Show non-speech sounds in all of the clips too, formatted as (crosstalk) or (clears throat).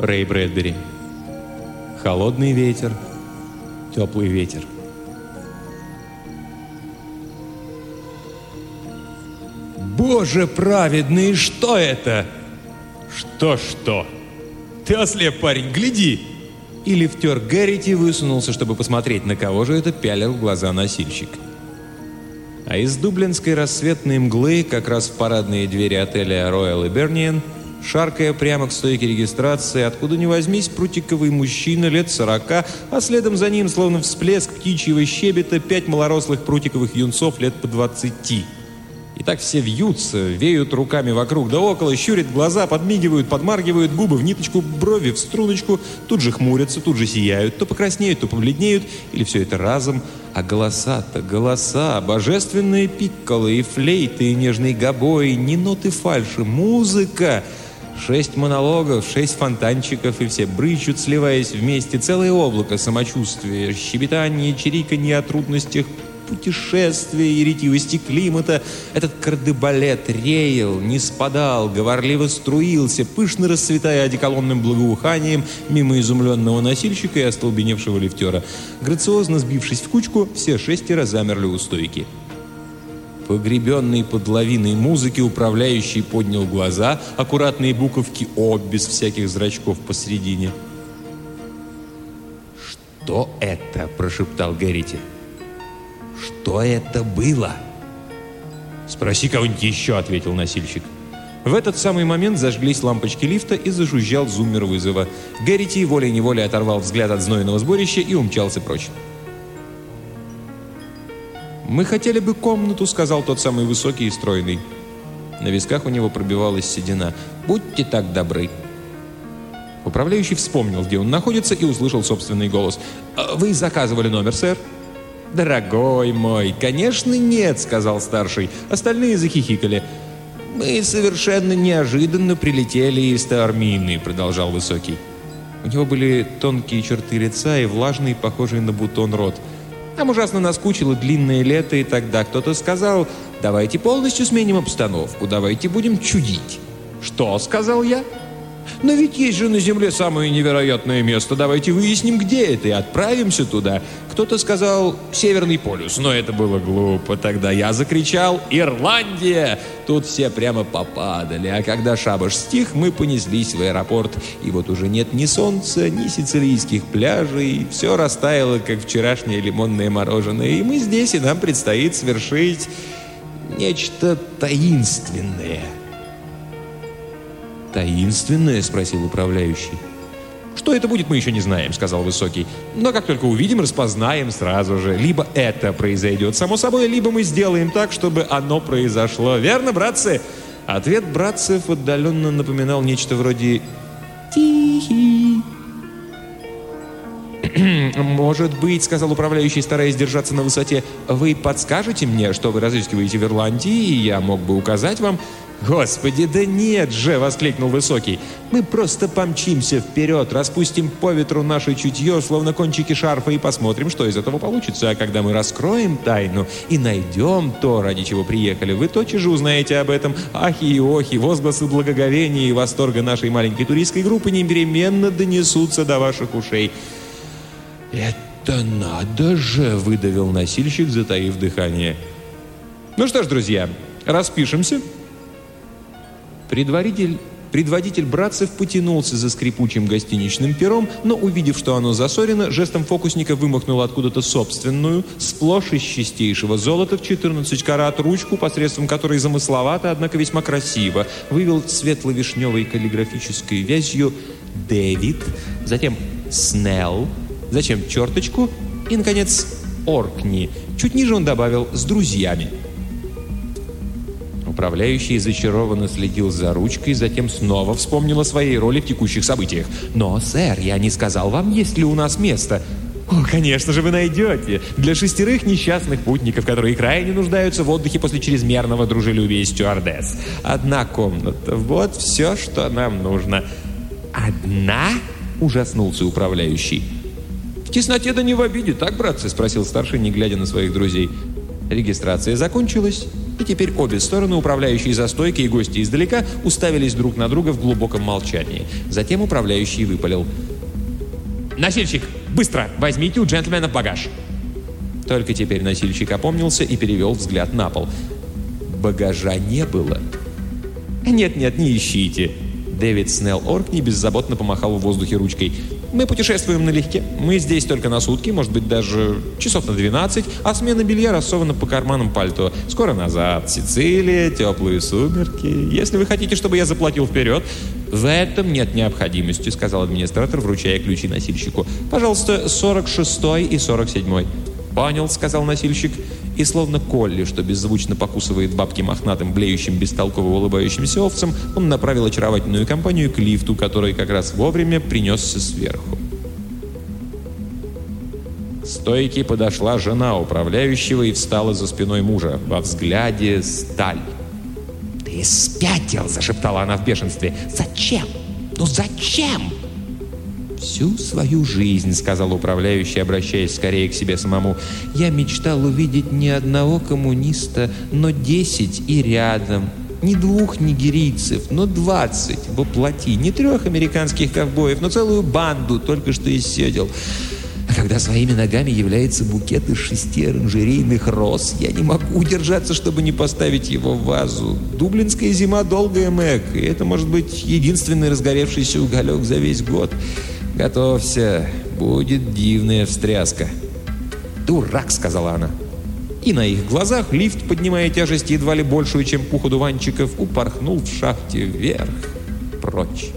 Рэй Брэдбери. Холодный ветер, теплый ветер. «Боже праведный, что это?» «Что-что?» «Ты ослеп, парень, гляди!» И лифтер Гэррити высунулся, чтобы посмотреть, на кого же это пялил глаза носильщик. А из дублинской рассветной мглы, как раз в парадные двери отеля Royal Hibernian, шаркая прямо к стойке регистрации, откуда ни возьмись, прутиковый мужчина лет сорока, а следом за ним, словно всплеск птичьего щебета, пять малорослых прутиковых юнцов лет по двадцати. И так все вьются, веют руками вокруг да около, щурят глаза, подмигивают, подмаргивают губы в ниточку, брови в струночку, тут же хмурятся, тут же сияют, то покраснеют, то побледнеют, или все это разом. А голоса-то, голоса, божественные пикколы и флейты, и нежный гобой, не ноты фальши, музыка — Шесть монологов, шесть фонтанчиков, и все брычут, сливаясь вместе. Целое облако самочувствия, щебетание, чириканье о трудностях путешествия и ретивости климата. Этот кардебалет реял, не спадал, говорливо струился, пышно расцветая одеколонным благоуханием мимо изумленного носильщика и остолбеневшего лифтера. Грациозно сбившись в кучку, все шестеро замерли у стойки. Погребенный под лавиной музыки, управляющий поднял глаза, аккуратные буковки «О» без всяких зрачков посередине. «Что это?» – прошептал Гэррити. «Что это было?» «Спроси кого-нибудь еще», — ответил носильщик. В этот самый момент зажглись лампочки лифта и зажужжал зуммер вызова. Гэррити волей-неволей оторвал взгляд от знойного сборища и умчался прочь. «Мы хотели бы комнату», — сказал тот самый высокий и стройный. На висках у него пробивалась седина. «Будьте так добры». Управляющий вспомнил, где он находится, и услышал собственный голос. «А «Вы заказывали номер, сэр?» «Дорогой мой, конечно нет», — сказал старший. Остальные захихикали. «Мы совершенно неожиданно прилетели из Таормины», — продолжал высокий. У него были тонкие черты лица и влажный, похожий на бутон рот — нам ужасно наскучило длинное лето, и тогда кто-то сказал, давайте полностью сменим обстановку, давайте будем чудить. Что, сказал я? Но ведь есть же на Земле самое невероятное место. Давайте выясним, где это, и отправимся туда. Кто-то сказал «Северный полюс», но это было глупо. Тогда я закричал «Ирландия!». Тут все прямо попадали. А когда шабаш стих, мы понеслись в аэропорт. И вот уже нет ни солнца, ни сицилийских пляжей. Все растаяло, как вчерашнее лимонное мороженое. И мы здесь, и нам предстоит совершить нечто таинственное. «Таинственное?» – спросил управляющий. «Что это будет, мы еще не знаем», — сказал Высокий. «Но как только увидим, распознаем сразу же. Либо это произойдет само собой, либо мы сделаем так, чтобы оно произошло. Верно, братцы?» Ответ братцев отдаленно напоминал нечто вроде «Тихий». (clears throat) «Может быть, — сказал управляющий, стараясь держаться на высоте, — вы подскажете мне, что вы разыскиваете в Ирландии, и я мог бы указать вам...» «Господи, да нет же!» — воскликнул Высокий. «Мы просто помчимся вперед, распустим по ветру наше чутье, словно кончики шарфа, и посмотрим, что из этого получится. А когда мы раскроем тайну и найдем то, ради чего приехали, вы тотчас же узнаете об этом. Ахи и охи, возгласы благоговения и восторга нашей маленькой туристской группы непременно донесутся до ваших ушей». «Это надо же!» — выдавил носильщик, затаив дыхание. «Ну что ж, друзья, распишемся». Предваритель, предводитель братцев потянулся за скрипучим гостиничным пером, но, увидев, что оно засорено, жестом фокусника вымахнул откуда-то собственную, сплошь из чистейшего золота в 14 карат ручку, посредством которой замысловато, однако весьма красиво, вывел светло-вишневой каллиграфической вязью «Дэвид», затем «Снелл», затем черточку и, наконец, «Оркни». Чуть ниже он добавил «с друзьями». Управляющий зачарованно следил за ручкой, затем снова вспомнил о своей роли в текущих событиях. «Но, сэр, я не сказал вам, есть ли у нас место». «О, конечно же, вы найдете. Для шестерых несчастных путников, которые крайне нуждаются в отдыхе после чрезмерного дружелюбия стюардесс. Одна комната. Вот все, что нам нужно». «Одна?» – ужаснулся управляющий. «В тесноте да не в обиде, так, братцы?» – спросил старший, не глядя на своих друзей. Регистрация закончилась, И теперь обе стороны, управляющие за стойкой и гости издалека, уставились друг на друга в глубоком молчании. Затем управляющий выпалил. «Носильщик, быстро! Возьмите у джентльмена багаж!» Только теперь носильщик опомнился и перевел взгляд на пол. Багажа не было. «Нет-нет, не ищите!» Дэвид Снелл Оркни беззаботно помахал в воздухе ручкой. «Мы путешествуем налегке. Мы здесь только на сутки, может быть, даже часов на 12, а смена белья рассована по карманам пальто. Скоро назад. Сицилия, теплые сумерки. Если вы хотите, чтобы я заплатил вперед...» «В этом нет необходимости», — сказал администратор, вручая ключи носильщику. «Пожалуйста, 46 и 47 «Понял», — сказал носильщик и словно Колли, что беззвучно покусывает бабки мохнатым, блеющим, бестолково улыбающимся овцем, он направил очаровательную компанию к лифту, который как раз вовремя принесся сверху. К подошла жена управляющего и встала за спиной мужа. Во взгляде сталь. «Ты спятил!» – зашептала она в бешенстве. «Зачем? Ну зачем?» «Всю свою жизнь», — сказал управляющий, обращаясь скорее к себе самому, «я мечтал увидеть не одного коммуниста, но десять и рядом. Не двух нигерийцев, но двадцать воплоти. Не трех американских ковбоев, но целую банду только что исседел. А когда своими ногами является букет из шести оранжерейных роз, я не могу удержаться, чтобы не поставить его в вазу. Дублинская зима долгая, Мэг, и это может быть единственный разгоревшийся уголек за весь год». «Готовься, будет дивная встряска». «Дурак», — сказала она. И на их глазах лифт, поднимая тяжесть едва ли большую, чем пух у дуванчиков, упорхнул в шахте вверх, прочь.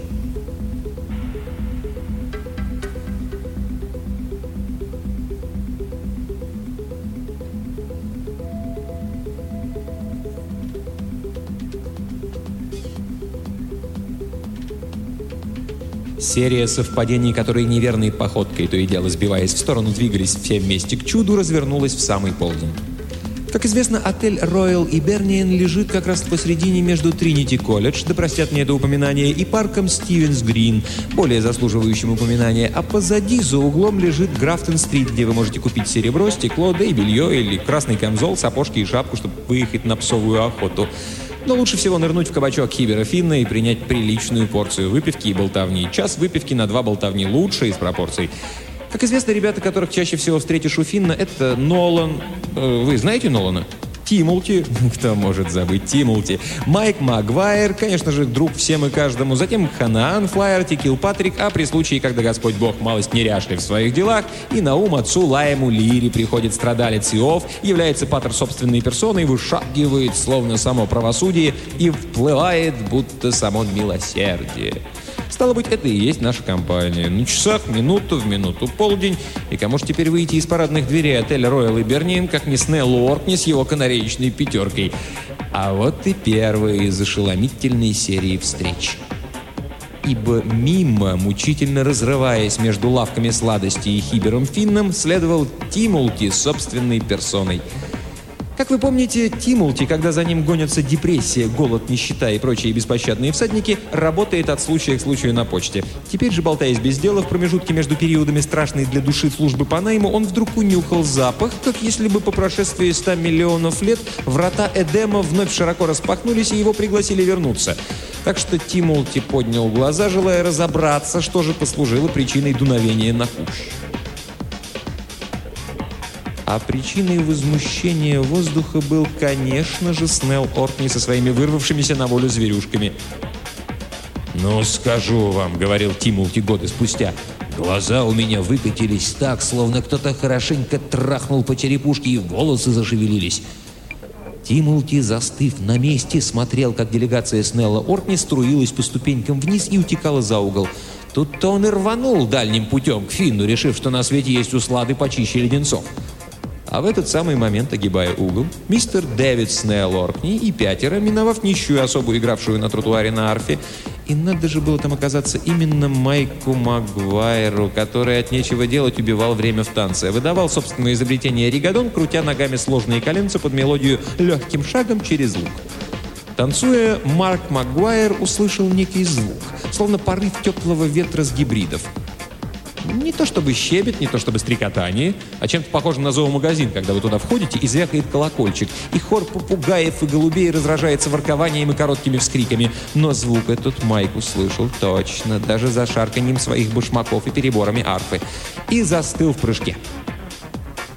Серия совпадений, которые неверной походкой, то и дело сбиваясь в сторону, двигались все вместе к чуду, развернулась в самый полдень. Как известно, отель Royal Иберниен лежит как раз посредине между Тринити Колледж, да простят мне это упоминание, и парком Стивенс Грин, более заслуживающим упоминания, а позади за углом лежит Графтон-стрит, где вы можете купить серебро, стекло, да и белье, или красный камзол, сапожки и шапку, чтобы выехать на псовую охоту. Но лучше всего нырнуть в кабачок Хибера Финна и принять приличную порцию выпивки и болтовни. Час выпивки на два болтовни лучше из пропорций. Как известно, ребята, которых чаще всего встретишь у Финна, это Нолан. Э, вы знаете Нолана? Тимулти, (laughs) кто может забыть Тимулти, Майк Магуайр, конечно же, друг всем и каждому, затем Ханаан Флайерти, Килпатрик, а при случае, когда Господь Бог малость неряшлив в своих делах, и на ум отцу Лаему Лири приходит страдалец Иов, является патер собственной персоной, вышагивает, словно само правосудие, и вплывает, будто само милосердие. Стало быть, это и есть наша компания. На часах, минуту в минуту, полдень. И кому же теперь выйти из парадных дверей отеля Royal Иберниен, как не Снелл Уоркни с его канареечной пятеркой? А вот и первая из ошеломительной серии встреч. Ибо мимо, мучительно разрываясь между лавками сладостей и хибером Финном, следовал Тимулти собственной персоной – как вы помните, Тимулти, когда за ним гонятся депрессия, голод, нищета и прочие беспощадные всадники, работает от случая к случаю на почте. Теперь же, болтаясь без дела, в промежутке между периодами страшной для души службы по найму, он вдруг унюхал запах, как если бы по прошествии 100 миллионов лет врата Эдема вновь широко распахнулись и его пригласили вернуться. Так что Тимулти поднял глаза, желая разобраться, что же послужило причиной дуновения на куш. А причиной возмущения воздуха был, конечно же, Снелл Ортни со своими вырвавшимися на волю зверюшками. «Ну, скажу вам», — говорил Тимулти годы спустя, «глаза у меня выкатились так, словно кто-то хорошенько трахнул по черепушке, и волосы зашевелились». Тимулти, застыв на месте, смотрел, как делегация Снелла Ортни струилась по ступенькам вниз и утекала за угол. Тут-то он и рванул дальним путем к Финну, решив, что на свете есть услады почище леденцов. А в этот самый момент, огибая угол, мистер Дэвид Снелл Оркни и пятеро, миновав нищую особу, игравшую на тротуаре на арфе, и надо же было там оказаться именно Майку Магуайру, который от нечего делать убивал время в танце. Выдавал собственное изобретение ригадон, крутя ногами сложные коленца под мелодию «Легким шагом через лук». Танцуя, Марк Магуайр услышал некий звук, словно порыв теплого ветра с гибридов – Не то чтобы щебет, не то чтобы стрекотание, а чем-то похожим на зоомагазин, когда вы туда входите и звякает колокольчик, и хор попугаев и голубей разражается воркованием и короткими вскриками. Но звук этот Майк услышал точно, даже за шарканьем своих башмаков и переборами арфы, и застыл в прыжке.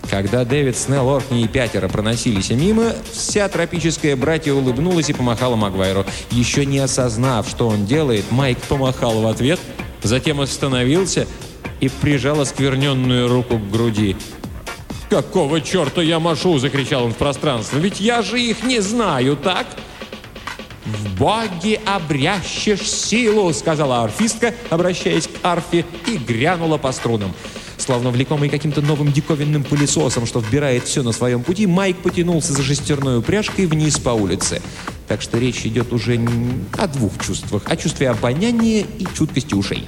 Когда Дэвид, Снелл, Оркни и пятеро проносились мимо, вся тропическая братья улыбнулась и помахала Магуайру. Еще не осознав, что он делает, Майк помахал в ответ, затем остановился и прижал оскверненную руку к груди. «Какого черта я машу?» – закричал он в пространство. «Ведь я же их не знаю, так?» «В боге обрящешь силу!» – сказала арфистка, обращаясь к арфе, и грянула по струнам. Словно влекомый каким-то новым диковинным пылесосом, что вбирает все на своем пути, Майк потянулся за шестерной упряжкой вниз по улице. Так что речь идет уже не о двух чувствах, о чувстве обоняния и чуткости ушей.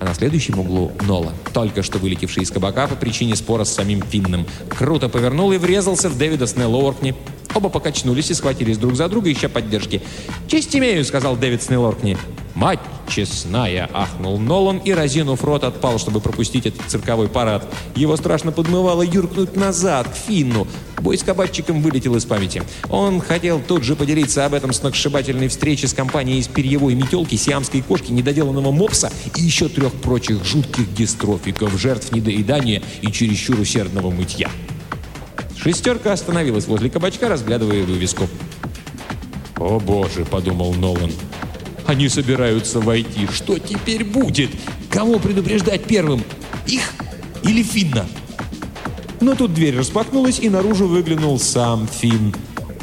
А на следующем углу Нола, только что вылетевший из кабака по причине спора с самим Финном, круто повернул и врезался в Дэвида Снеллоркни. Оба покачнулись и схватились друг за друга, ища поддержки. «Честь имею», — сказал Дэвид Снеллоркни. «Мать честная!» — ахнул Нолан и, разинув рот, отпал, чтобы пропустить этот цирковой парад. Его страшно подмывало юркнуть назад, к Финну. Бой с кабачиком вылетел из памяти. Он хотел тут же поделиться об этом сногсшибательной встрече с компанией из перьевой метелки, сиамской кошки, недоделанного мопса и еще трех прочих жутких дистрофиков, жертв недоедания и чересчур усердного мытья. Шестерка остановилась возле кабачка, разглядывая вывеску. «О боже!» — подумал Нолан. Они собираются войти. Что теперь будет? Кого предупреждать первым? Их или Финна? Но тут дверь распахнулась, и наружу выглянул сам Финн.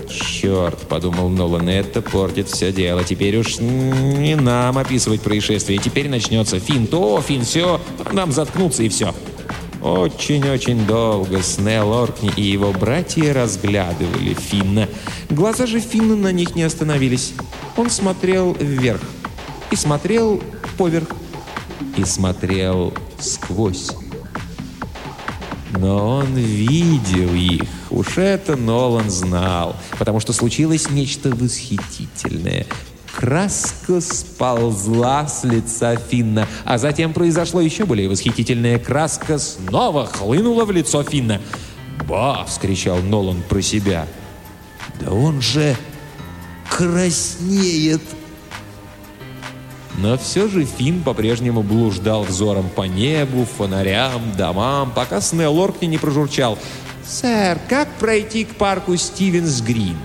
«Черт!» — подумал Нолан, — «это портит все дело. Теперь уж не нам описывать происшествие. Теперь начнется Финн то, Финн все, нам заткнуться и все». Очень-очень долго Снелл Оркни и его братья разглядывали Финна. Глаза же Финна на них не остановились. Он смотрел вверх, и смотрел поверх, и смотрел сквозь. Но он видел их. Уж это Нолан знал, потому что случилось нечто восхитительное. Краска сползла с лица Финна, а затем произошло еще более восхитительное. Краска снова хлынула в лицо Финна. «Ба!» — вскричал Нолан про себя. «Да он же краснеет!» Но все же Финн по-прежнему блуждал взором по небу, фонарям, домам, пока Снелл Оркни не прожурчал. «Сэр, как пройти к парку Стивенс Грин?»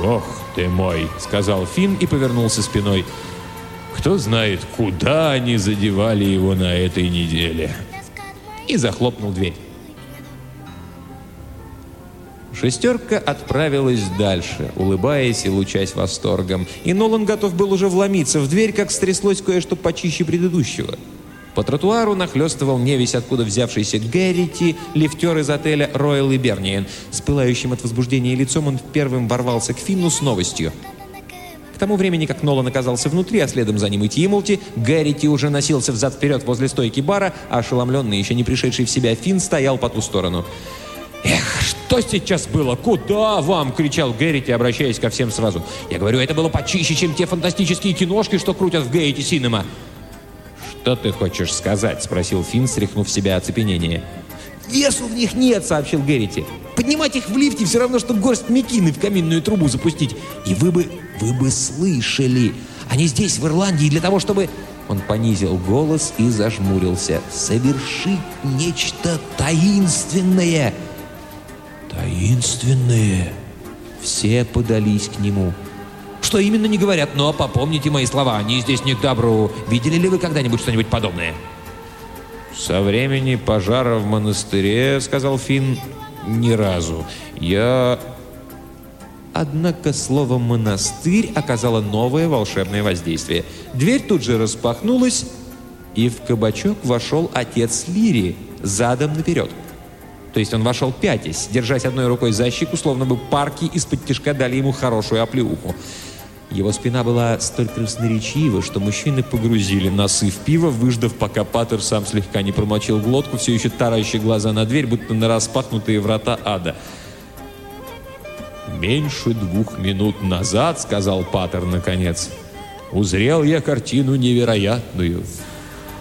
«Бог ты мой!» — сказал Финн и повернулся спиной. «Кто знает, куда они задевали его на этой неделе?» И захлопнул дверь. Шестерка отправилась дальше, улыбаясь и лучась восторгом. И Нолан готов был уже вломиться в дверь, как стряслось кое-что почище предыдущего. По тротуару нахлестывал невесть, откуда взявшийся Гэррити, лифтер из отеля Royal Иберниен. С пылающим от возбуждения лицом он первым ворвался к Финну с новостью. К тому времени, как Нолан оказался внутри, а следом за ним и Тимолти, Гэррити уже носился взад-вперед возле стойки бара, а ошеломленный, еще не пришедший в себя Финн стоял по ту сторону. «Эх, что сейчас было? Куда вам?» — кричал Гэррити, обращаясь ко всем сразу. «Я говорю, это было почище, чем те фантастические киношки, что крутят в Гейте Синема». «Что ты хочешь сказать?» — спросил Финн, стряхнув себя оцепенение. «Весу в них нет!» — сообщил Геррити. «Поднимать их в лифте все равно, что горсть мекины в каминную трубу запустить. И вы бы, вы бы слышали! Они здесь, в Ирландии, для того, чтобы...» Он понизил голос и зажмурился. «Совершить нечто таинственное!» «Таинственное!» Все подались к нему. Что именно не говорят, но попомните мои слова, они здесь не к добру. Видели ли вы когда-нибудь что-нибудь подобное?» «Со времени пожара в монастыре, — сказал Финн, — ни разу. Я...» Однако слово «монастырь» оказало новое волшебное воздействие. Дверь тут же распахнулась, и в кабачок вошел отец Лири, задом наперед. То есть он вошел пятясь, держась одной рукой за щеку, словно бы парки из-под тишка дали ему хорошую оплеуху. Его спина была столь красноречива, что мужчины погрузили носы в пиво, выждав, пока Паттер сам слегка не промочил глотку, все еще таращие глаза на дверь, будто на распахнутые врата ада. «Меньше двух минут назад, — сказал Паттер наконец, — узрел я картину невероятную.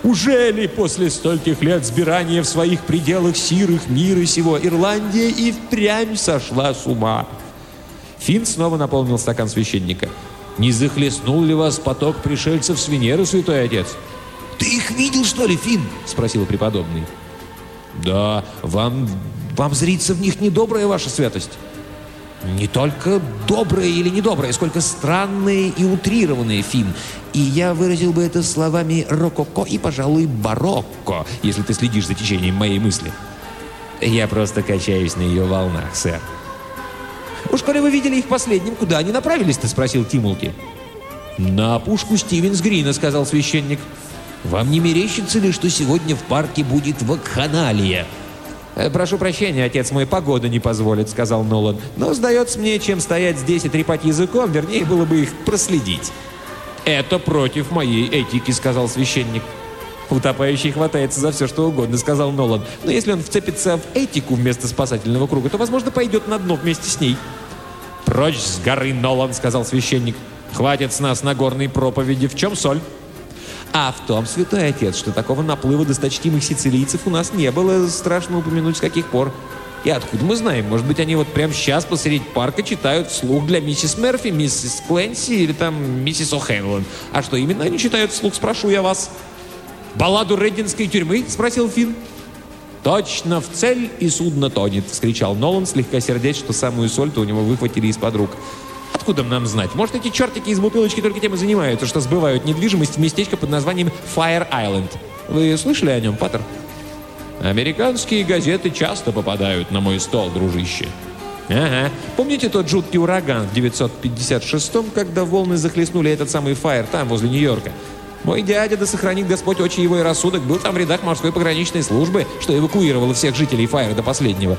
Уже ли после стольких лет сбирания в своих пределах сирых мира сего Ирландия и впрямь сошла с ума? Финн снова наполнил стакан священника. «Не захлестнул ли вас поток пришельцев с Венеры, святой отец?» «Ты их видел, что ли, Финн?» — спросил преподобный. «Да, вам, вам зрится в них недобрая ваша святость». Не только добрые или недобрые, сколько странные и утрированные, Финн. И я выразил бы это словами рококо и, пожалуй, барокко, если ты следишь за течением моей мысли. Я просто качаюсь на ее волнах, сэр. «Уж коли вы видели их последним, куда они направились-то?» — спросил Тимулки. «На опушку Стивенс-Грина», — сказал священник. «Вам не мерещится ли, что сегодня в парке будет вакханалия?» «Э, «Прошу прощения, отец мой, погода не позволит», — сказал Нолан. «Но сдается мне, чем стоять здесь и трепать языком, вернее, было бы их проследить». «Это против моей этики», — сказал священник. «Утопающий хватается за все, что угодно», — сказал Нолан. «Но если он вцепится в этику вместо спасательного круга, то, возможно, пойдет на дно вместе с ней». «Прочь с горы, Нолан», — сказал священник. «Хватит с нас Нагорной проповеди. В чем соль?» А в том, святой отец, что такого наплыва досточтимых сицилийцев у нас не было, страшно упомянуть с каких пор. И откуда мы знаем? Может быть, они вот прямо сейчас посреди парка читают вслух для миссис Мерфи, миссис Кленси или там миссис О'Хэнлон. А что именно они читают вслух, спрошу я вас. «Балладу Реддинской тюрьмы?» — спросил Финн. «Точно в цель и судно тонет!» — вскричал Нолан, слегка сердясь, что самую соль-то у него выхватили из-под рук. Откуда нам знать? Может, эти чертики из бутылочки только тем и занимаются, что сбывают недвижимость в местечко под названием Fire Island. Вы слышали о нем, Паттер? Американские газеты часто попадают на мой стол, дружище. Ага. Помните тот жуткий ураган в 956-м, когда волны захлестнули этот самый Фаер там, возле Нью-Йорка? Мой дядя, да сохранит Господь очи его и рассудок, был там в рядах морской пограничной службы, что эвакуировало всех жителей Фаера до последнего.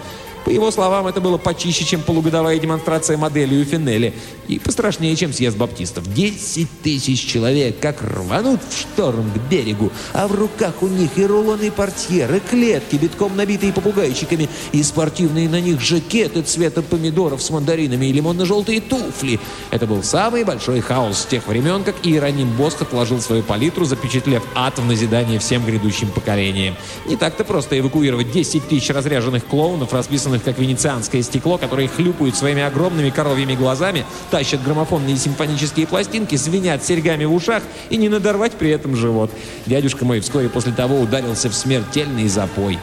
По его словам, это было почище, чем полугодовая демонстрация модели у Финелли. И пострашнее, чем съезд баптистов. Десять тысяч человек как рванут в шторм к берегу, а в руках у них и рулоны портьеры, клетки, битком набитые попугайчиками, и спортивные на них жакеты цвета помидоров с мандаринами и лимонно-желтые туфли. Это был самый большой хаос с тех времен, как Иероним Босх отложил свою палитру, запечатлев ад в назидание всем грядущим поколениям. Не так-то просто эвакуировать 10 тысяч разряженных клоунов, расписанных как венецианское стекло, которые хлюпают своими огромными коровьими глазами, тащат граммофонные симфонические пластинки, звенят серьгами в ушах и не надорвать при этом живот. Дядюшка мой вскоре после того ударился в смертельный запой.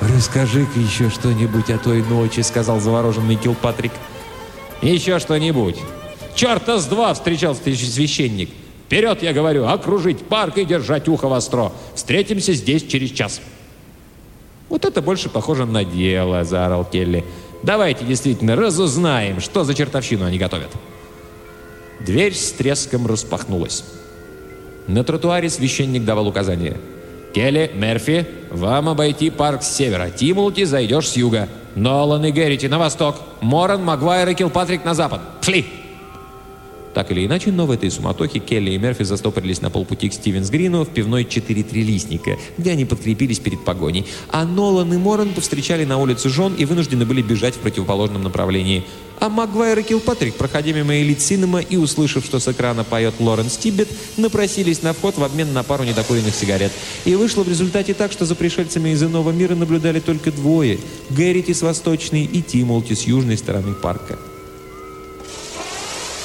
«Расскажи-ка еще что-нибудь о той ночи», — сказал завороженный Килпатрик. «Еще что-нибудь. Черта с два!» — встречался священник. «Вперед, я говорю, окружить парк и держать ухо востро. Встретимся здесь через час». «Вот это больше похоже на дело», — заорал Келли. «Давайте действительно разузнаем, что за чертовщину они готовят». Дверь с треском распахнулась. На тротуаре священник давал указания. «Келли, Мерфи, вам обойти парк с севера. Тимулти, зайдешь с юга. Нолан и Геррити на восток. Моран, Магуайр и Килпатрик на запад. Пшли!» Так или иначе, но в этой суматохе Келли и Мерфи застопорились на полпути к Стивенс-Грину в пивной «Четыре трилистника», где они подкрепились перед погоней. А Нолан и Моран повстречали на улице жен и вынуждены были бежать в противоположном направлении. А Магуайр и Килпатрик, проходя мимо элит Синема и услышав, что с экрана поет Лоренс Тибет, напросились на вход в обмен на пару недокуренных сигарет. И вышло в результате так, что за пришельцами из иного мира наблюдали только двое – Гэррити с восточной и Тимолти с южной стороны парка.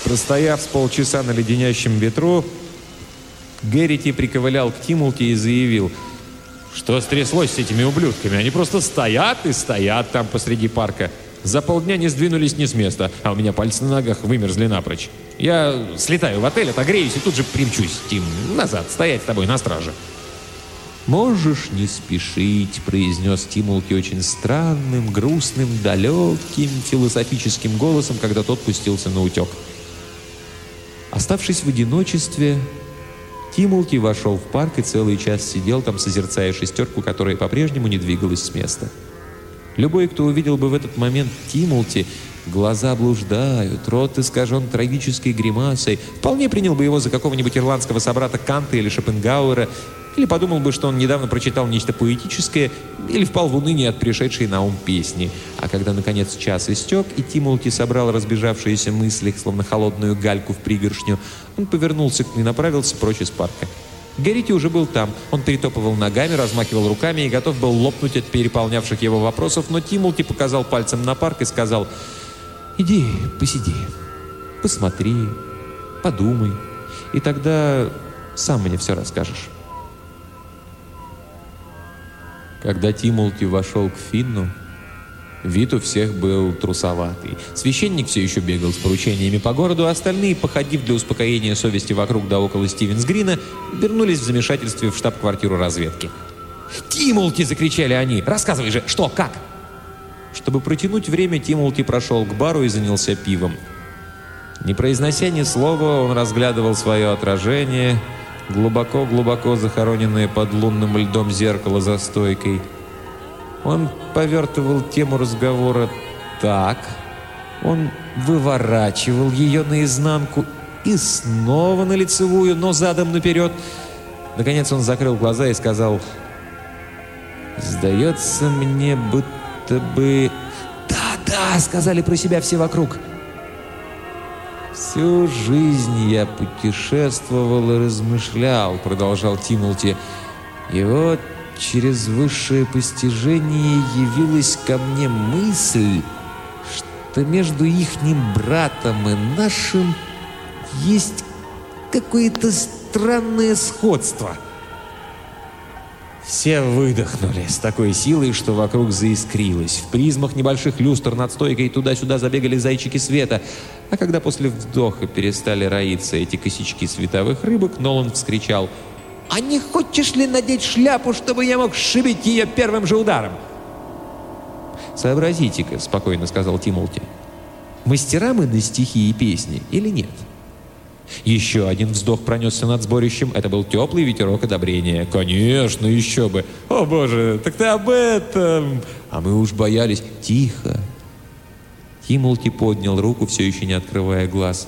Простояв с полчаса на леденящем ветру, Геррити приковылял к Тимулке и заявил, что стряслось с этими ублюдками. Они просто стоят и стоят там посреди парка. За полдня не сдвинулись ни с места, а у меня пальцы на ногах вымерзли напрочь. Я слетаю в отель, отогреюсь и тут же примчусь, Тим, назад, стоять с тобой на страже. «Можешь не спешить», — произнес Тимулки очень странным, грустным, далеким, философическим голосом, когда тот пустился на утек. Оставшись в одиночестве, Тимулки вошел в парк и целый час сидел там, созерцая шестерку, которая по-прежнему не двигалась с места. Любой, кто увидел бы в этот момент Тимулти, глаза блуждают, рот искажен трагической гримасой, вполне принял бы его за какого-нибудь ирландского собрата Канта или Шопенгауэра, или подумал бы, что он недавно прочитал нечто поэтическое, или впал в уныние от пришедшей на ум песни. А когда, наконец, час истек, и Тимулти собрал разбежавшиеся мысли, словно холодную гальку в пригоршню, он повернулся и направился прочь из парка. Геррити уже был там. Он перетопывал ногами, размахивал руками и готов был лопнуть от переполнявших его вопросов, но Тимулти показал пальцем на парк и сказал «Иди, посиди, посмотри, подумай, и тогда сам мне все расскажешь». Когда Тимулти вошел к Финну, Вид у всех был трусоватый. Священник все еще бегал с поручениями по городу, а остальные, походив для успокоения совести вокруг да около Стивенс-Грина, вернулись в замешательстве в штаб-квартиру разведки. «Тимулти!» — закричали они. «Рассказывай же, что, как?» Чтобы протянуть время, Тимулти прошел к бару и занялся пивом. Не произнося ни слова, он разглядывал свое отражение, глубоко-глубоко захороненное под лунным льдом зеркало за стойкой — он повертывал тему разговора так, он выворачивал ее наизнанку и снова на лицевую, но задом наперед. Наконец он закрыл глаза и сказал, «Сдается мне, будто бы...» «Да-да!» — сказали про себя все вокруг. «Всю жизнь я путешествовал и размышлял», — продолжал Тимулти. «И вот через высшее постижение явилась ко мне мысль, что между ихним братом и нашим есть какое-то странное сходство. Все выдохнули с такой силой, что вокруг заискрилось. В призмах небольших люстр над стойкой туда-сюда забегали зайчики света. А когда после вдоха перестали роиться эти косячки световых рыбок, Нолан вскричал — «А не хочешь ли надеть шляпу, чтобы я мог сшибить ее первым же ударом?» «Сообразите-ка», — спокойно сказал Тимолти. «Мастера мы на стихи и песни или нет?» Еще один вздох пронесся над сборищем. Это был теплый ветерок одобрения. «Конечно, еще бы! О, боже, так ты об этом!» А мы уж боялись. «Тихо!» Тимолти поднял руку, все еще не открывая глаз.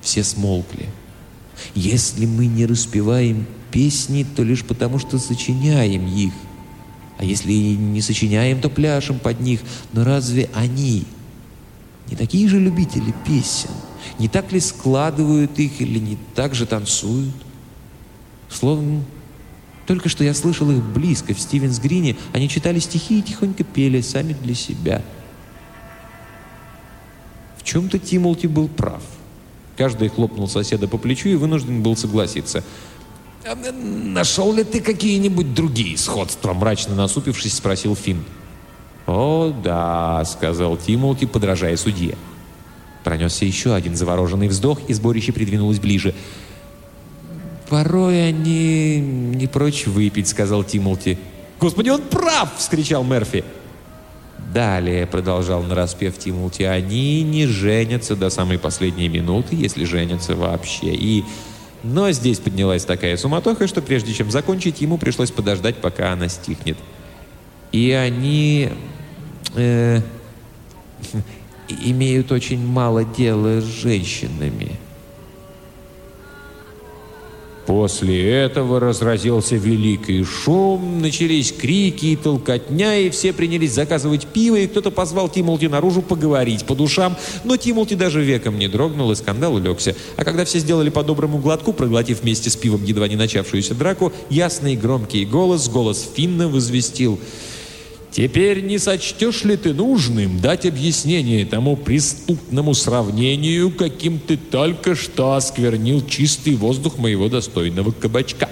Все смолкли. Если мы не распеваем песни, то лишь потому, что сочиняем их. А если не сочиняем, то пляшем под них. Но разве они не такие же любители песен? Не так ли складывают их или не так же танцуют? Словно, только что я слышал их близко, в Стивенс-Грине. Они читали стихи и тихонько пели сами для себя. В чем-то Тимолти был прав. Каждый хлопнул соседа по плечу и вынужден был согласиться. «А, «Нашел ли ты какие-нибудь другие сходства?» Мрачно насупившись, спросил Финн. «О, да», — сказал Тимолти, подражая судье. Пронесся еще один завороженный вздох, и сборище придвинулось ближе. «Порой они не прочь выпить», — сказал Тимолти. «Господи, он прав!» — вскричал Мерфи. Далее, продолжал нараспев Тимути, они не женятся до самой последней минуты, если женятся вообще. И... Но здесь поднялась такая суматоха, что прежде чем закончить, ему пришлось подождать, пока она стихнет. И они... Э, (laughs) имеют очень мало дела с женщинами. После этого разразился великий шум, начались крики и толкотня, и все принялись заказывать пиво, и кто-то позвал Тимолти наружу поговорить по душам, но Тимолти даже веком не дрогнул, и скандал улегся. А когда все сделали по доброму глотку, проглотив вместе с пивом едва не начавшуюся драку, ясный громкий голос, голос Финна возвестил — Теперь не сочтешь ли ты нужным дать объяснение тому преступному сравнению, каким ты только что осквернил чистый воздух моего достойного кабачка?»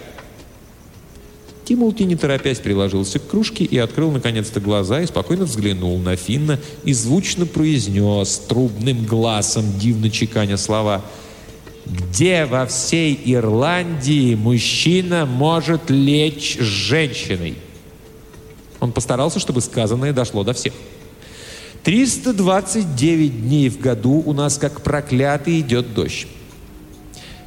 Тимулти, не торопясь, приложился к кружке и открыл наконец-то глаза и спокойно взглянул на Финна и звучно произнес трубным глазом, дивно чеканя слова «Где во всей Ирландии мужчина может лечь с женщиной?» Он постарался, чтобы сказанное дошло до всех. 329 дней в году у нас как проклятый идет дождь.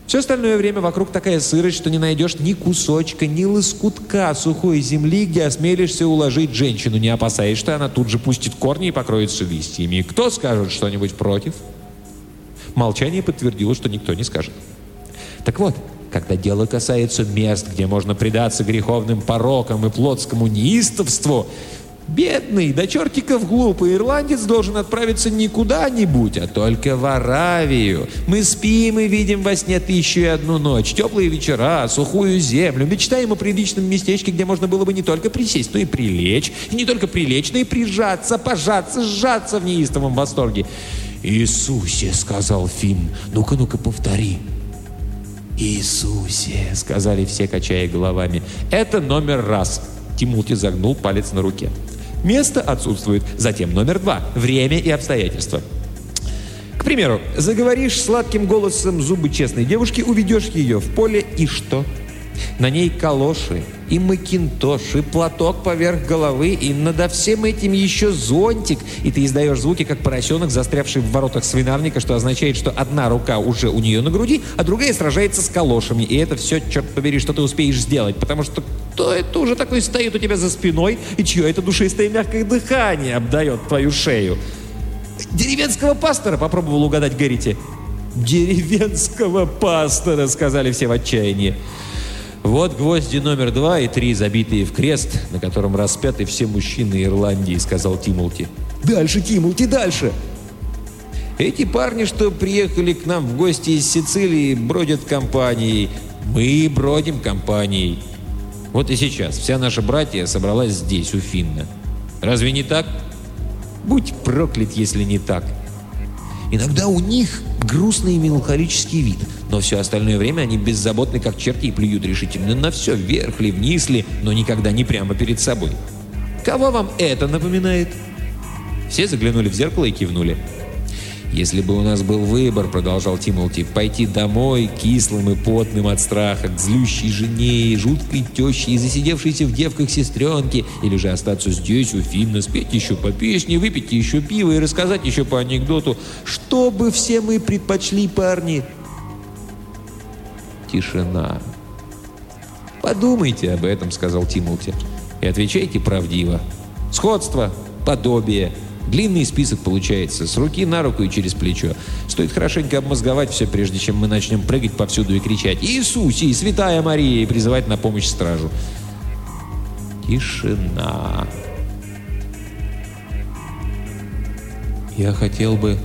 Все остальное время вокруг такая сырость, что не найдешь ни кусочка, ни лоскутка сухой земли, где осмелишься уложить женщину, не опасаясь, что она тут же пустит корни и покроется листьями. Кто скажет что-нибудь против? Молчание подтвердило, что никто не скажет. Так вот, когда дело касается мест, где можно предаться греховным порокам и плотскому неистовству, Бедный, до чертиков глупый ирландец должен отправиться не куда-нибудь, а только в Аравию. Мы спим и видим во сне тысячу и одну ночь, теплые вечера, сухую землю. Мечтаем о приличном местечке, где можно было бы не только присесть, но и прилечь. И не только прилечь, но и прижаться, пожаться, сжаться в неистовом восторге. «Иисусе!» — сказал Финн. «Ну-ка, ну-ка, повтори». «Иисусе!» — сказали все, качая головами. «Это номер раз!» Тимути загнул палец на руке. Место отсутствует. Затем номер два. Время и обстоятельства. К примеру, заговоришь сладким голосом зубы честной девушки, уведешь ее в поле, и что? На ней калоши, и макинтош, и платок поверх головы, и надо всем этим еще зонтик, и ты издаешь звуки, как поросенок, застрявший в воротах свинарника, что означает, что одна рука уже у нее на груди, а другая сражается с калошами. И это все, черт побери, что ты успеешь сделать, потому что кто это уже такой стоит у тебя за спиной, и чье это душистое мягкое дыхание обдает твою шею? «Деревенского пастора!» — попробовал угадать Гэрити. «Деревенского пастора!» — сказали все в отчаянии. «Вот гвозди номер два и три, забитые в крест, на котором распяты все мужчины Ирландии», — сказал Тимулти. «Дальше, Тимулти, дальше!» «Эти парни, что приехали к нам в гости из Сицилии, бродят компанией. Мы бродим компанией. Вот и сейчас вся наша братья собралась здесь, у Финна. Разве не так? Будь проклят, если не так!» Иногда у них грустный и меланхолический вид, но все остальное время они беззаботны, как черти, и плюют решительно на все, вверх ли, вниз ли, но никогда не прямо перед собой. Кого вам это напоминает? Все заглянули в зеркало и кивнули. «Если бы у нас был выбор, — продолжал Тимолти, — пойти домой, кислым и потным от страха, к злющей жене, жуткой теще и засидевшейся в девках сестренке, или же остаться здесь, у Финна, спеть еще по песне, выпить еще пиво и рассказать еще по анекдоту, что бы все мы предпочли, парни?» Тишина. «Подумайте об этом, — сказал Тимолти, — и отвечайте правдиво. Сходство, подобие — Длинный список получается, с руки на руку и через плечо. Стоит хорошенько обмозговать все, прежде чем мы начнем прыгать повсюду и кричать «Иисусе! Святая Мария!» и призывать на помощь стражу. Тишина. Я хотел бы...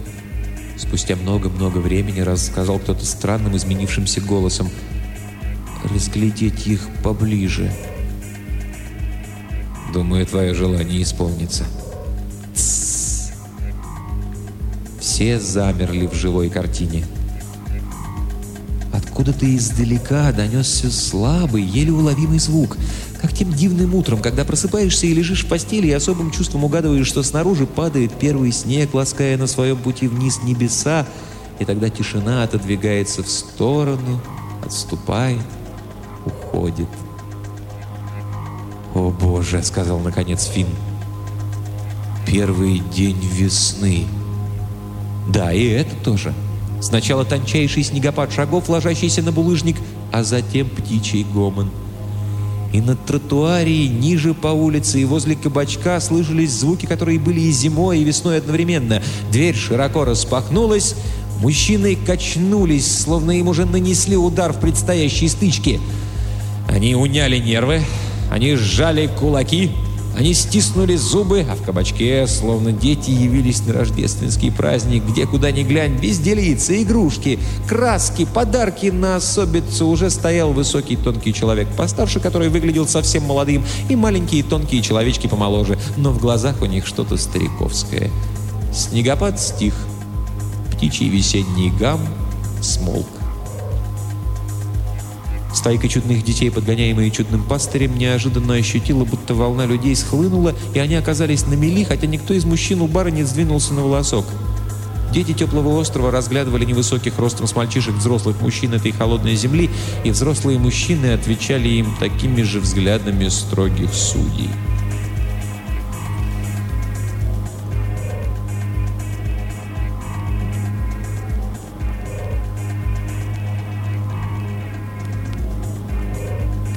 Спустя много-много времени рассказал кто-то странным изменившимся голосом. «Разглядеть их поближе». Думаю, твое желание исполнится. Все замерли в живой картине. Откуда-то издалека донесся слабый, еле уловимый звук, как тем дивным утром, когда просыпаешься и лежишь в постели и особым чувством угадываешь, что снаружи падает первый снег, лаская на своем пути вниз небеса, и тогда тишина отодвигается в сторону, отступает, уходит. «О, Боже!» — сказал наконец Финн. «Первый день весны!» Да, и это тоже. Сначала тончайший снегопад шагов, ложащийся на булыжник, а затем птичий гомон. И на тротуаре, ниже по улице и возле кабачка слышались звуки, которые были и зимой, и весной одновременно. Дверь широко распахнулась, мужчины качнулись, словно им уже нанесли удар в предстоящей стычке. Они уняли нервы, они сжали кулаки — они стиснули зубы, а в кабачке, словно дети, явились на рождественский праздник, где куда ни глянь, безделицы, игрушки, краски, подарки на особицу. Уже стоял высокий тонкий человек постарше, который выглядел совсем молодым, и маленькие тонкие человечки помоложе, но в глазах у них что-то стариковское. Снегопад стих, птичий весенний гам смолк. Стайка чудных детей, подгоняемые чудным пастырем, неожиданно ощутила, будто волна людей схлынула, и они оказались на мели, хотя никто из мужчин у бара не сдвинулся на волосок. Дети теплого острова разглядывали невысоких ростом с мальчишек взрослых мужчин этой холодной земли, и взрослые мужчины отвечали им такими же взглядами строгих судей.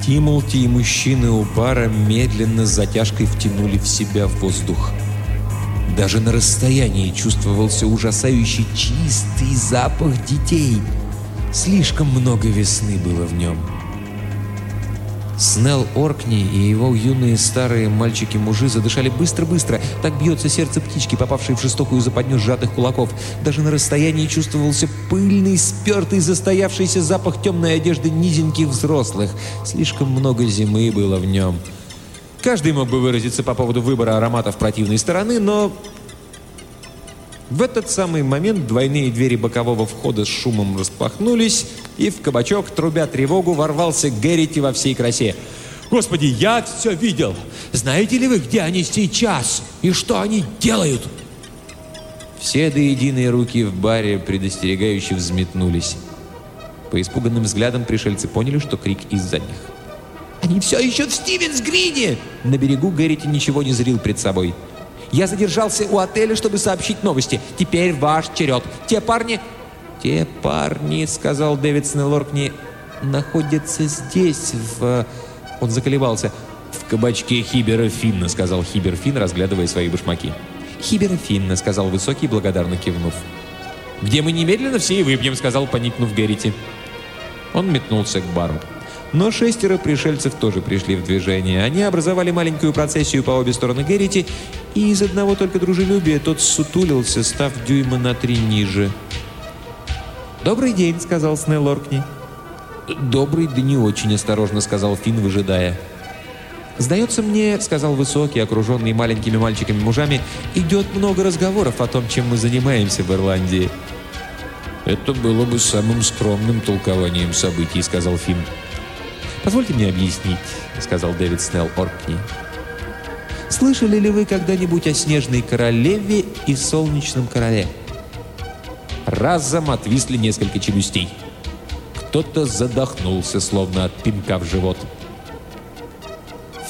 Тимолти и мужчины у бара медленно с затяжкой втянули в себя воздух. Даже на расстоянии чувствовался ужасающий чистый запах детей. Слишком много весны было в нем. Снелл Оркни и его юные старые мальчики-мужи задышали быстро-быстро. Так бьется сердце птички, попавшей в жестокую западню сжатых кулаков. Даже на расстоянии чувствовался пыльный, спертый, застоявшийся запах темной одежды низеньких взрослых. Слишком много зимы было в нем. Каждый мог бы выразиться по поводу выбора ароматов противной стороны, но в этот самый момент двойные двери бокового входа с шумом распахнулись, и в кабачок, трубя тревогу, ворвался Геррити во всей красе. «Господи, я все видел! Знаете ли вы, где они сейчас? И что они делают?» Все до единой руки в баре предостерегающе взметнулись. По испуганным взглядам пришельцы поняли, что крик из-за них. «Они все еще в Стивенс-Грине!» На берегу Геррити ничего не зрил пред собой. Я задержался у отеля, чтобы сообщить новости. Теперь ваш черед. Те парни...» «Те парни», — сказал Дэвид Снеллоркни, — «находятся здесь, в...» Он заколебался. «В кабачке Хибера Финна», — сказал Хибер Финн, разглядывая свои башмаки. «Хибера Финна», — сказал Высокий, благодарно кивнув. «Где мы немедленно все и выпьем», — сказал, поникнув Геррити. Он метнулся к бару. Но шестеро пришельцев тоже пришли в движение. Они образовали маленькую процессию по обе стороны Геррити, и из одного только дружелюбия тот сутулился, став дюйма на три ниже. «Добрый день», — сказал Снелл Оркни. «Добрый, да не очень осторожно», — сказал Финн, выжидая. «Сдается мне», — сказал Высокий, окруженный маленькими мальчиками-мужами, «идет много разговоров о том, чем мы занимаемся в Ирландии». «Это было бы самым скромным толкованием событий», — сказал Финн. «Позвольте мне объяснить», — сказал Дэвид Снелл Оркни. «Слышали ли вы когда-нибудь о Снежной Королеве и Солнечном Короле?» Разом отвисли несколько челюстей. Кто-то задохнулся, словно от пинка в живот.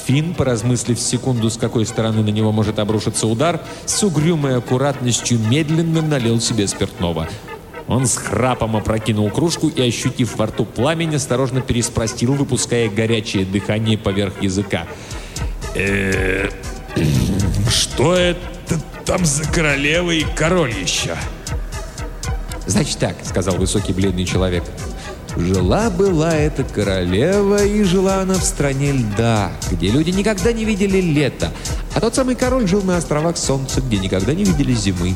Финн, поразмыслив секунду, с какой стороны на него может обрушиться удар, с угрюмой аккуратностью медленно налил себе спиртного — он с храпом опрокинул кружку и, ощутив во рту пламень, осторожно переспростил, выпуская горячее дыхание поверх языка. э (clears throat) что это там за королева и король еще?» «Значит так», — сказал высокий бледный человек. Жила-была эта королева, и жила она в стране льда, где люди никогда не видели лета, а тот самый король жил на островах Солнца, где никогда не видели зимы.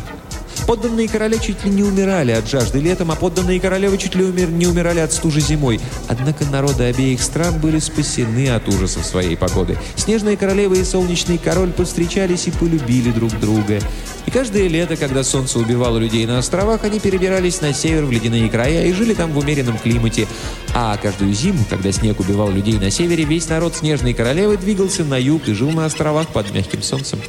Подданные короля чуть ли не умирали от жажды летом, а подданные королевы чуть ли умер, не умирали от стужи зимой. Однако народы обеих стран были спасены от ужасов своей погоды. Снежная королева и солнечный король повстречались и полюбили друг друга. И каждое лето, когда солнце убивало людей на островах, они перебирались на север в ледяные края и жили там в умеренном климате. А каждую зиму, когда снег убивал людей на севере, весь народ Снежной королевы двигался на юг и жил на островах под мягким солнцем.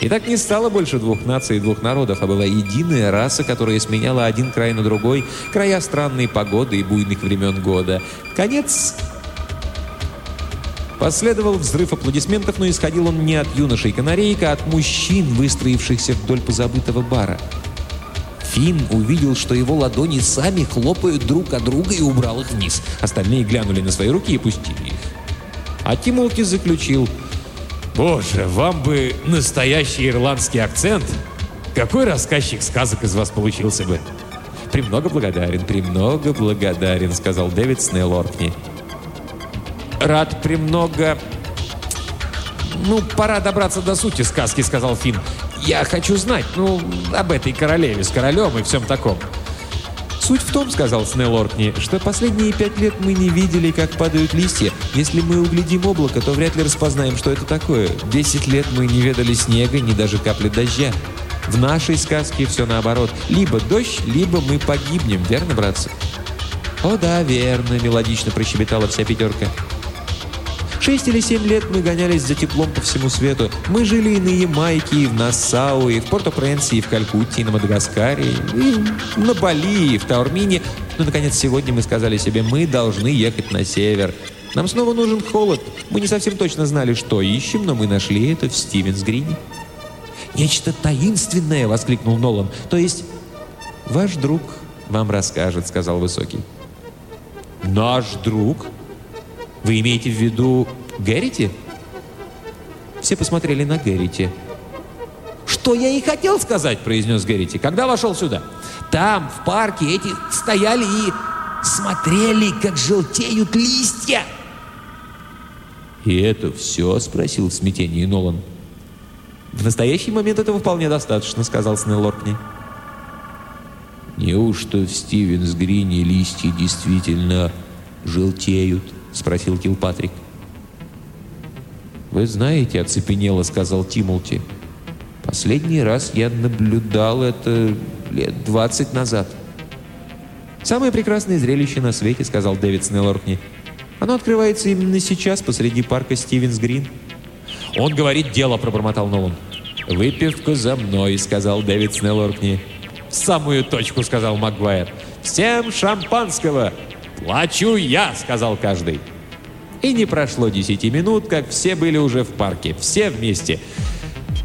И так не стало больше двух наций и двух народов, а была единая раса, которая сменяла один край на другой, края странной погоды и буйных времен года. Конец Последовал взрыв аплодисментов, но исходил он не от юношей канарейка, а от мужчин, выстроившихся вдоль позабытого бара. Финн увидел, что его ладони сами хлопают друг от друга и убрал их вниз. Остальные глянули на свои руки и пустили их. А Тимолки заключил – Боже, вам бы настоящий ирландский акцент. Какой рассказчик сказок из вас получился бы? «Премного благодарен, премного благодарен», — сказал Дэвид Снейл «Рад премного...» «Ну, пора добраться до сути сказки», — сказал Финн. «Я хочу знать, ну, об этой королеве с королем и всем таком». «Суть в том, — сказал Снелл Оркни, — что последние пять лет мы не видели, как падают листья. Если мы углядим облако, то вряд ли распознаем, что это такое. Десять лет мы не ведали снега, ни даже капли дождя. В нашей сказке все наоборот. Либо дождь, либо мы погибнем, верно, братцы?» «О да, верно», — мелодично прощебетала вся пятерка. Шесть или семь лет мы гонялись за теплом по всему свету. Мы жили и на Ямайке, и в Нассау, и в Порто-Пренсе, и в Калькутте, и на Мадагаскаре, и на Бали, и в Таурмине. Но, наконец, сегодня мы сказали себе, мы должны ехать на север. Нам снова нужен холод. Мы не совсем точно знали, что ищем, но мы нашли это в Стивенс-Грине. «Нечто таинственное!» — воскликнул Нолан. «То есть ваш друг вам расскажет», — сказал Высокий. «Наш друг?» Вы имеете в виду Гэрити? Все посмотрели на Гэрити. «Что я и хотел сказать», — произнес Гэрити, когда вошел сюда. «Там, в парке, эти стояли и смотрели, как желтеют листья». «И это все?» – спросил в смятении Нолан. «В настоящий момент этого вполне достаточно», – сказал Снелл Оркни. «Неужто в Стивенс-Грине листья действительно желтеют?» – спросил Килпатрик. «Вы знаете», – оцепенело сказал Тимолти. «Последний раз я наблюдал это лет двадцать назад». «Самое прекрасное зрелище на свете», — сказал Дэвид Снеллоркни. «Оно открывается именно сейчас посреди парка Стивенс-Грин». «Он говорит дело», — пробормотал Нолан. «Выпивка за мной», — сказал Дэвид Снеллоркни. «В самую точку», — сказал Магуайр. «Всем шампанского!» «Плачу я», — сказал каждый. И не прошло десяти минут, как все были уже в парке, все вместе —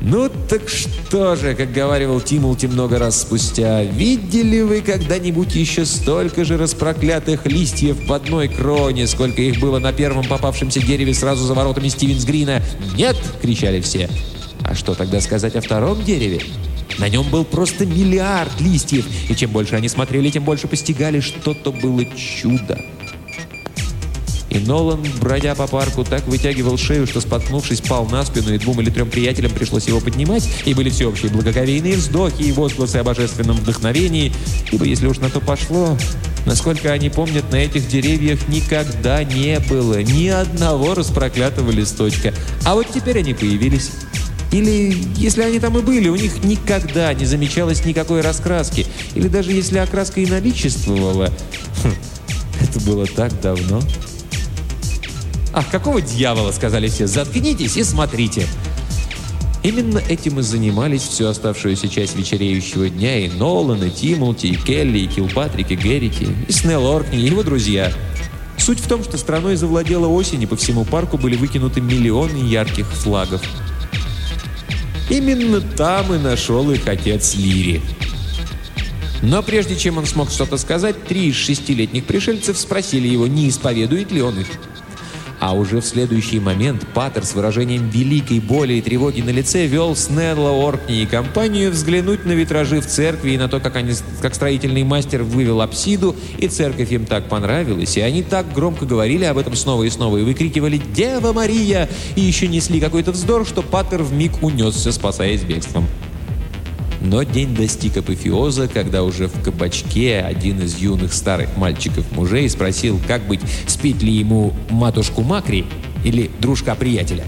«Ну так что же», как говаривал Тимулти много раз спустя, «видели вы когда-нибудь еще столько же распроклятых листьев в одной кроне, сколько их было на первом попавшемся дереве сразу за воротами Стивенсгрина?» «Нет!» — кричали все. А что тогда сказать о втором дереве? На нем был просто миллиард листьев, и чем больше они смотрели, тем больше постигали, что то было чудо. И Нолан, бродя по парку, так вытягивал шею, что, споткнувшись, пал на спину, и двум или трем приятелям пришлось его поднимать, и были всеобщие благоговейные вздохи и возгласы о божественном вдохновении, ибо, если уж на то пошло, насколько они помнят, на этих деревьях никогда не было ни одного распроклятого листочка. А вот теперь они появились. Или, если они там и были, у них никогда не замечалось никакой раскраски. Или даже если окраска и наличествовала... Хм, это было так давно. «Ах, какого дьявола!» — сказали все. «Заткнитесь и смотрите!» Именно этим и занимались всю оставшуюся часть вечереющего дня и Нолан, и Тимолти, и Келли, и Килпатрик, и Геррити, и Снелл Оркни, и его друзья. Суть в том, что страной завладела осень, и по всему парку были выкинуты миллионы ярких флагов. Именно там и нашел их отец Лири. Но прежде чем он смог что-то сказать, три из шестилетних пришельцев спросили его, не исповедует ли он их. А уже в следующий момент Паттер с выражением великой боли и тревоги на лице вел Снелла, Оркни и компанию взглянуть на витражи в церкви и на то, как, они, как строительный мастер вывел апсиду, и церковь им так понравилась, и они так громко говорили об этом снова и снова, и выкрикивали «Дева Мария!» и еще несли какой-то вздор, что Паттер вмиг унесся, спасаясь бегством. Но день достиг апофеоза, когда уже в кабачке один из юных старых мальчиков-мужей спросил, как быть, спить ли ему матушку Макри или дружка приятеля.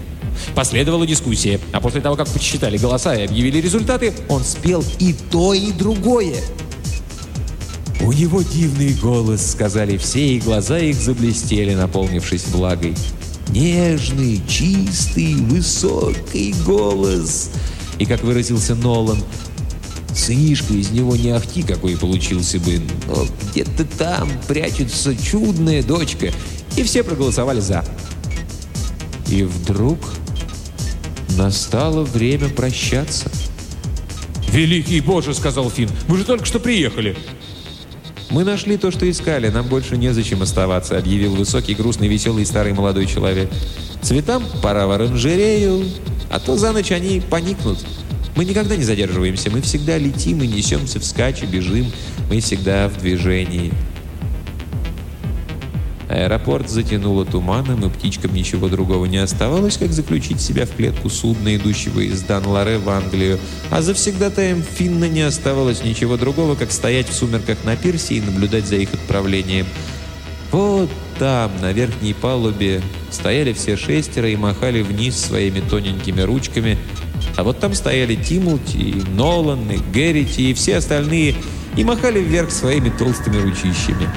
Последовала дискуссия, а после того, как подсчитали голоса и объявили результаты, он спел и то, и другое. «У него дивный голос», — сказали все, и глаза их заблестели, наполнившись влагой. «Нежный, чистый, высокий голос». И, как выразился Нолан, Сынишка из него не ахти какой получился бы, но где-то там прячется чудная дочка. И все проголосовали «за». И вдруг настало время прощаться. «Великий Боже!» — сказал Финн. «Вы же только что приехали!» «Мы нашли то, что искали. Нам больше незачем оставаться», — объявил высокий, грустный, веселый старый молодой человек. «Цветам пора в оранжерею, а то за ночь они поникнут». Мы никогда не задерживаемся, мы всегда летим и несемся вскачь и бежим, мы всегда в движении. Аэропорт затянуло туманом, и птичкам ничего другого не оставалось, как заключить себя в клетку судна, идущего из Данларе в Англию, а завсегдатаем Финна не оставалось ничего другого, как стоять в сумерках на пирсе и наблюдать за их отправлением. Вот там, на верхней палубе, стояли все шестеро и махали вниз своими тоненькими ручками – а вот там стояли Тимути, и Нолан, и Геррити, и все остальные, и махали вверх своими толстыми ручищами.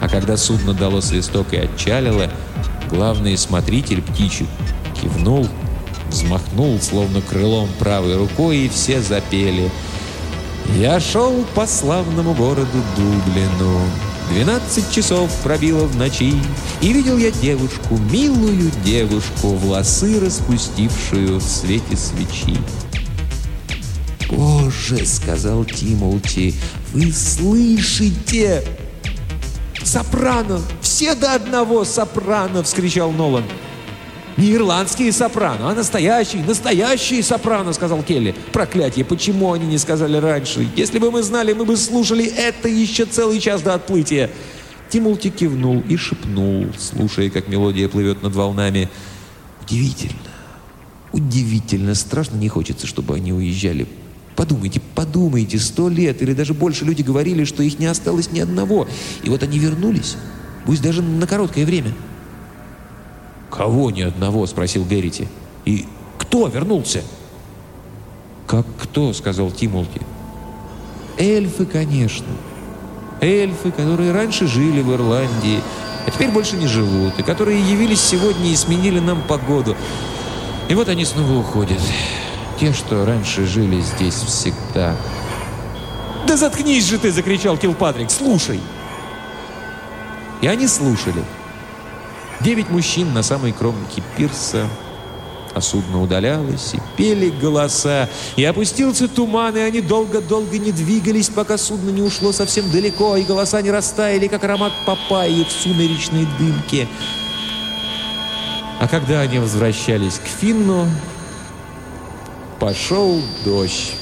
А когда судно дало свисток и отчалило, главный смотритель птичек кивнул, взмахнул, словно крылом правой рукой, и все запели. «Я шел по славному городу Дублину». Двенадцать часов пробило в ночи, И видел я девушку, милую девушку, Волосы распустившую в свете свечи. «Боже!» — сказал Тимолти. «Вы слышите?» «Сопрано! Все до одного сопрано!» — вскричал Нолан. «Не ирландские сопрано, а настоящие, настоящие сопрано», — сказал Келли. «Проклятие, почему они не сказали раньше? Если бы мы знали, мы бы слушали это еще целый час до отплытия». Тимулти кивнул и шепнул, слушая, как мелодия плывет над волнами. «Удивительно, удивительно, страшно не хочется, чтобы они уезжали. Подумайте, подумайте, сто лет или даже больше люди говорили, что их не осталось ни одного. И вот они вернулись, пусть даже на короткое время». «Кого ни одного?» — спросил Геррити. «И кто вернулся?» «Как кто?» — сказал Тимулти. «Эльфы, конечно. Эльфы, которые раньше жили в Ирландии, а теперь больше не живут, и которые явились сегодня и сменили нам погоду. И вот они снова уходят. Те, что раньше жили здесь всегда». «Да заткнись же ты!» — закричал Килпатрик. «Слушай!» И они слушали. Девять мужчин на самой кромке пирса а судно удалялось, и пели голоса, и опустился туман, и они долго-долго не двигались, пока судно не ушло совсем далеко, и голоса не растаяли, как аромат папайи в сумеречной дымке. А когда они возвращались к Финну, пошел дождь.